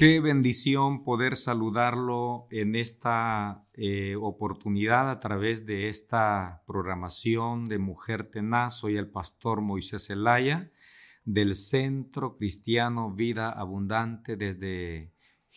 Qué bendición poder saludarlo en esta eh, oportunidad a través de esta programación de Mujer Tenaz. Soy el pastor Moisés Zelaya del Centro Cristiano Vida Abundante desde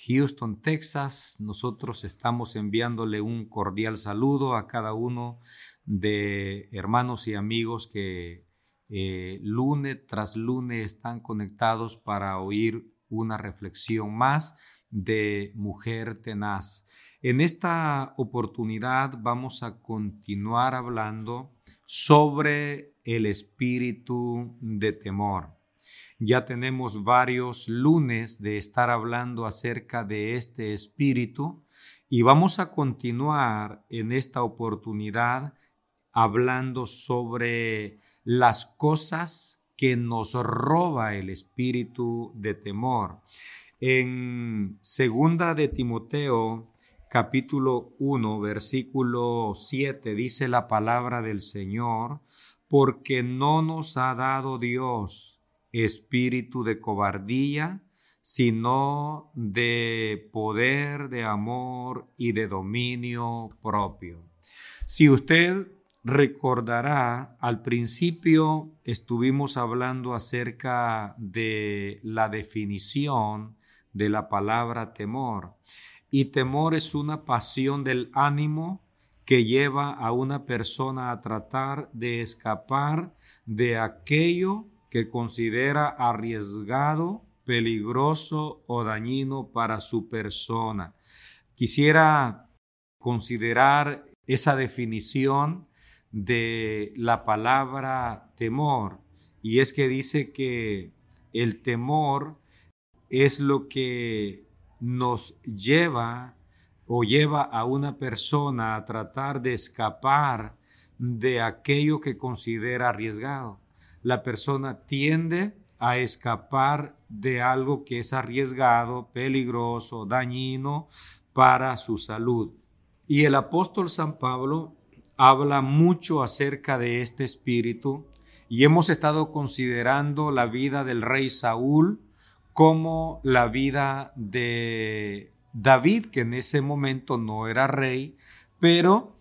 Houston, Texas. Nosotros estamos enviándole un cordial saludo a cada uno de hermanos y amigos que eh, lunes tras lunes están conectados para oír una reflexión más de Mujer Tenaz. En esta oportunidad vamos a continuar hablando sobre el espíritu de temor. Ya tenemos varios lunes de estar hablando acerca de este espíritu y vamos a continuar en esta oportunidad hablando sobre las cosas que nos roba el espíritu de temor. En segunda de Timoteo, capítulo 1, versículo 7, dice la palabra del Señor, porque no nos ha dado Dios espíritu de cobardía, sino de poder, de amor y de dominio propio. Si usted recordará, al principio estuvimos hablando acerca de la definición de la palabra temor. Y temor es una pasión del ánimo que lleva a una persona a tratar de escapar de aquello que considera arriesgado, peligroso o dañino para su persona. Quisiera considerar esa definición de la palabra temor y es que dice que el temor es lo que nos lleva o lleva a una persona a tratar de escapar de aquello que considera arriesgado. La persona tiende a escapar de algo que es arriesgado, peligroso, dañino para su salud. Y el apóstol San Pablo habla mucho acerca de este espíritu y hemos estado considerando la vida del rey Saúl como la vida de David, que en ese momento no era rey, pero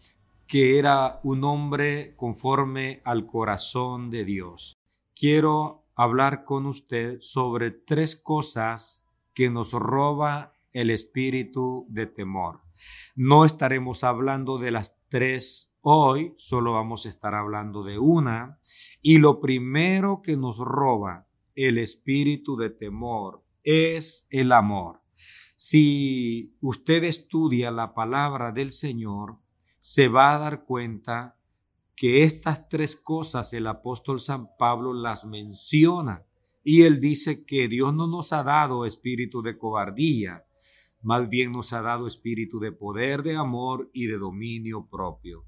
que era un hombre conforme al corazón de Dios. Quiero hablar con usted sobre tres cosas que nos roba el espíritu de temor. No estaremos hablando de las tres Hoy solo vamos a estar hablando de una y lo primero que nos roba el espíritu de temor es el amor. Si usted estudia la palabra del Señor, se va a dar cuenta que estas tres cosas el apóstol San Pablo las menciona y él dice que Dios no nos ha dado espíritu de cobardía, más bien nos ha dado espíritu de poder, de amor y de dominio propio.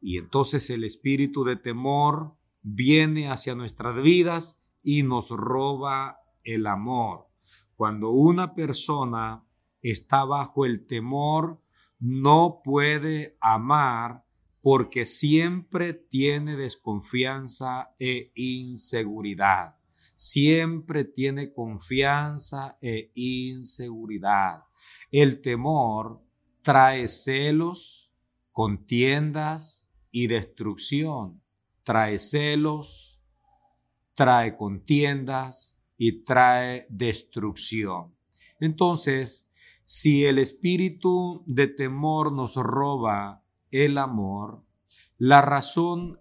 Y entonces el espíritu de temor viene hacia nuestras vidas y nos roba el amor. Cuando una persona está bajo el temor, no puede amar porque siempre tiene desconfianza e inseguridad siempre tiene confianza e inseguridad. El temor trae celos, contiendas y destrucción. Trae celos, trae contiendas y trae destrucción. Entonces, si el espíritu de temor nos roba el amor, la razón,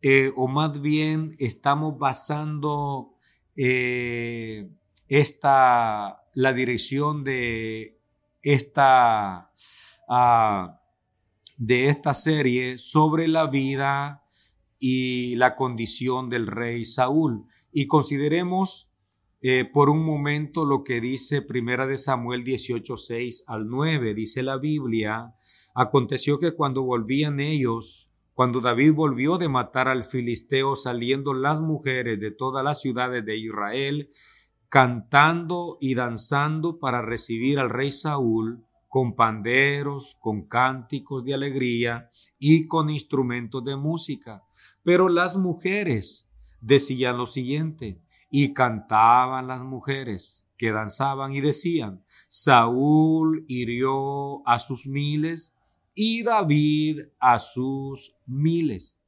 eh, o más bien estamos basando eh, esta, la dirección de esta, ah, de esta serie sobre la vida y la condición del rey Saúl. Y consideremos eh, por un momento lo que dice Primera de Samuel 18, 6 al 9. Dice la Biblia, aconteció que cuando volvían ellos cuando David volvió de matar al filisteo saliendo las mujeres de todas las ciudades de Israel, cantando y danzando para recibir al rey Saúl, con panderos, con cánticos de alegría y con instrumentos de música. Pero las mujeres decían lo siguiente, y cantaban las mujeres, que danzaban y decían, Saúl hirió a sus miles y David a sus miles.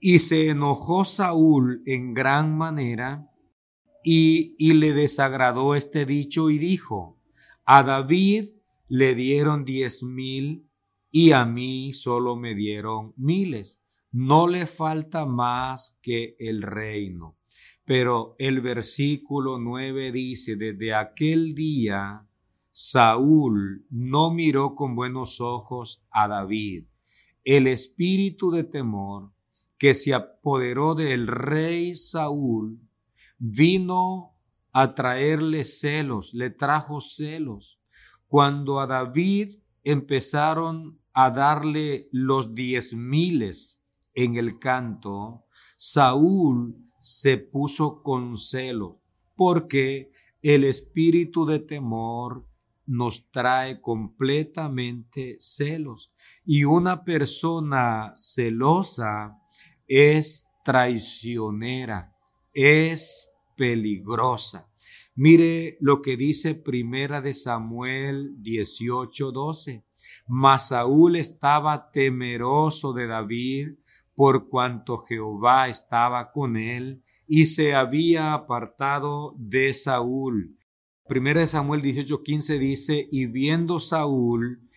Y se enojó Saúl en gran manera y, y le desagradó este dicho y dijo, a David le dieron diez mil y a mí solo me dieron miles. No le falta más que el reino. Pero el versículo 9 dice, desde aquel día Saúl no miró con buenos ojos a David. El espíritu de temor que se apoderó del rey Saúl vino a traerle celos, le trajo celos. Cuando a David empezaron a darle los diez miles en el canto, Saúl se puso con celo, porque el espíritu de temor nos trae completamente celos. Y una persona celosa es traicionera, es peligrosa. Mire lo que dice Primera de Samuel 18:12. Mas Saúl estaba temeroso de David por cuanto Jehová estaba con él y se había apartado de Saúl. Primera de Samuel 18:15 dice, y viendo Saúl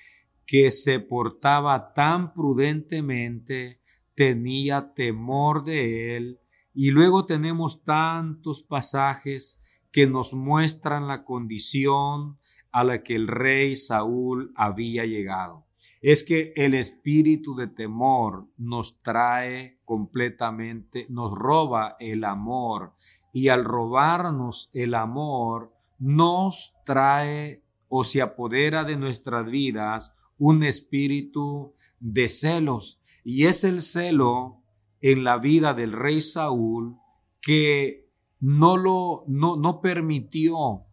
que se portaba tan prudentemente, tenía temor de él. Y luego tenemos tantos pasajes que nos muestran la condición a la que el rey Saúl había llegado. Es que el espíritu de temor nos trae completamente, nos roba el amor y al robarnos el amor nos trae o se apodera de nuestras vidas un espíritu de celos. Y es el celo en la vida del rey Saúl que no lo, no, no permitió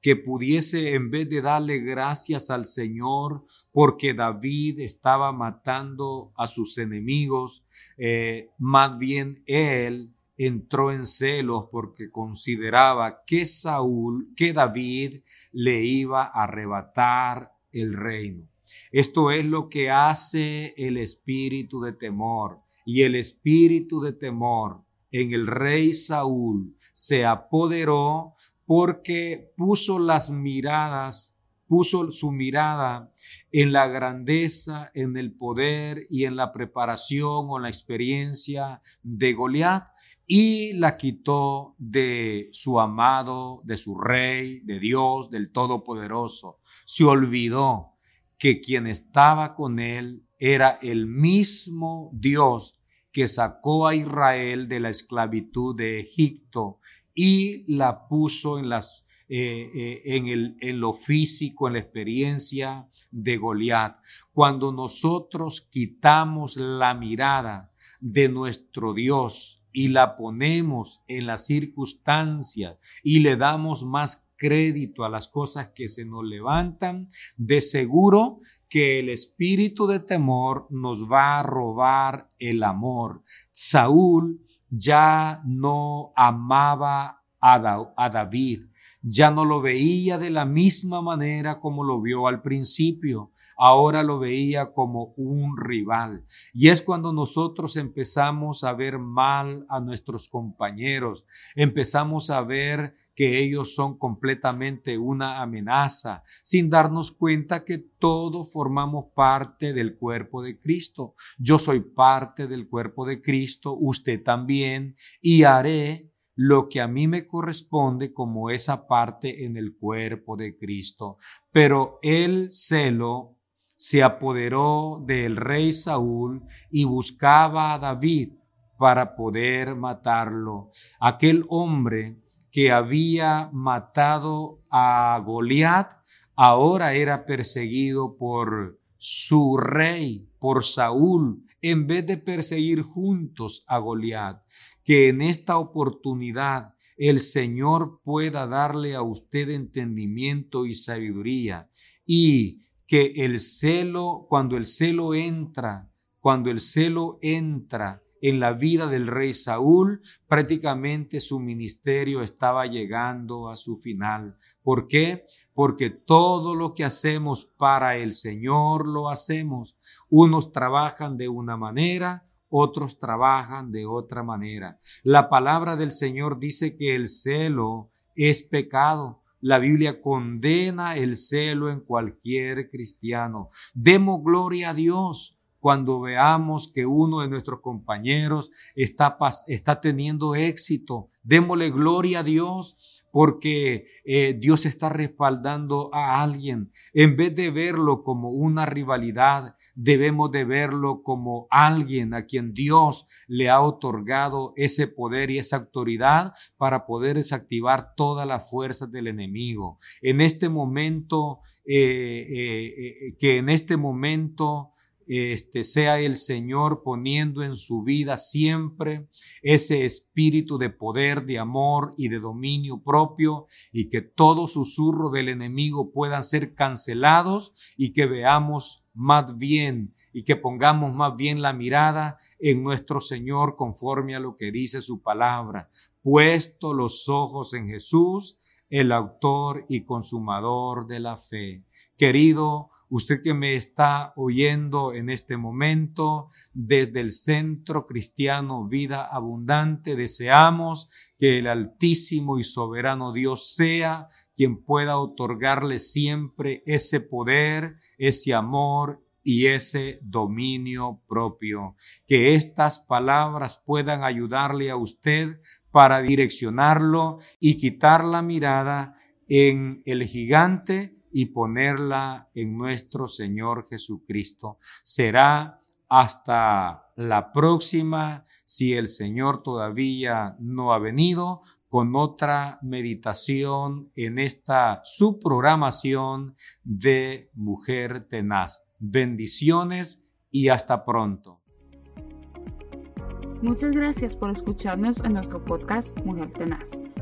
que pudiese, en vez de darle gracias al Señor, porque David estaba matando a sus enemigos, eh, más bien él entró en celos porque consideraba que Saúl, que David le iba a arrebatar el reino. Esto es lo que hace el espíritu de temor. Y el espíritu de temor en el rey Saúl se apoderó porque puso las miradas, puso su mirada en la grandeza, en el poder y en la preparación o la experiencia de Goliat y la quitó de su amado, de su rey, de Dios, del Todopoderoso. Se olvidó que quien estaba con él era el mismo Dios que sacó a Israel de la esclavitud de Egipto y la puso en las eh, eh, en, el, en lo físico, en la experiencia de Goliat. Cuando nosotros quitamos la mirada de nuestro Dios y la ponemos en las circunstancias y le damos más crédito a las cosas que se nos levantan, de seguro que el espíritu de temor nos va a robar el amor. Saúl ya no amaba a, David, ya no lo veía de la misma manera como lo vio al principio, ahora lo veía como un rival. Y es cuando nosotros empezamos a ver mal a nuestros compañeros, empezamos a ver que ellos son completamente una amenaza, sin darnos cuenta que todos formamos parte del cuerpo de Cristo. Yo soy parte del cuerpo de Cristo, usted también, y haré lo que a mí me corresponde como esa parte en el cuerpo de Cristo. Pero el celo se apoderó del rey Saúl y buscaba a David para poder matarlo. Aquel hombre que había matado a Goliat ahora era perseguido por su rey, por Saúl, en vez de perseguir juntos a Goliat que en esta oportunidad el Señor pueda darle a usted entendimiento y sabiduría y que el celo, cuando el celo entra, cuando el celo entra en la vida del rey Saúl, prácticamente su ministerio estaba llegando a su final. ¿Por qué? Porque todo lo que hacemos para el Señor lo hacemos. Unos trabajan de una manera, otros trabajan de otra manera. La palabra del Señor dice que el celo es pecado. La Biblia condena el celo en cualquier cristiano. Demos gloria a Dios cuando veamos que uno de nuestros compañeros está, está teniendo éxito. Démosle gloria a Dios porque eh, Dios está respaldando a alguien. En vez de verlo como una rivalidad, debemos de verlo como alguien a quien Dios le ha otorgado ese poder y esa autoridad para poder desactivar todas las fuerzas del enemigo. En este momento, eh, eh, que en este momento este, sea el Señor poniendo en su vida siempre ese espíritu de poder, de amor y de dominio propio y que todo susurro del enemigo puedan ser cancelados y que veamos más bien y que pongamos más bien la mirada en nuestro Señor conforme a lo que dice su palabra, puesto los ojos en Jesús, el autor y consumador de la fe. Querido, usted que me está oyendo en este momento desde el Centro Cristiano Vida Abundante, deseamos que el Altísimo y Soberano Dios sea quien pueda otorgarle siempre ese poder, ese amor y ese dominio propio. Que estas palabras puedan ayudarle a usted para direccionarlo y quitar la mirada en el gigante y ponerla en nuestro Señor Jesucristo. Será hasta la próxima, si el Señor todavía no ha venido, con otra meditación en esta subprogramación de Mujer Tenaz. Bendiciones y hasta pronto. Muchas gracias por escucharnos en nuestro podcast Mujer Tenaz.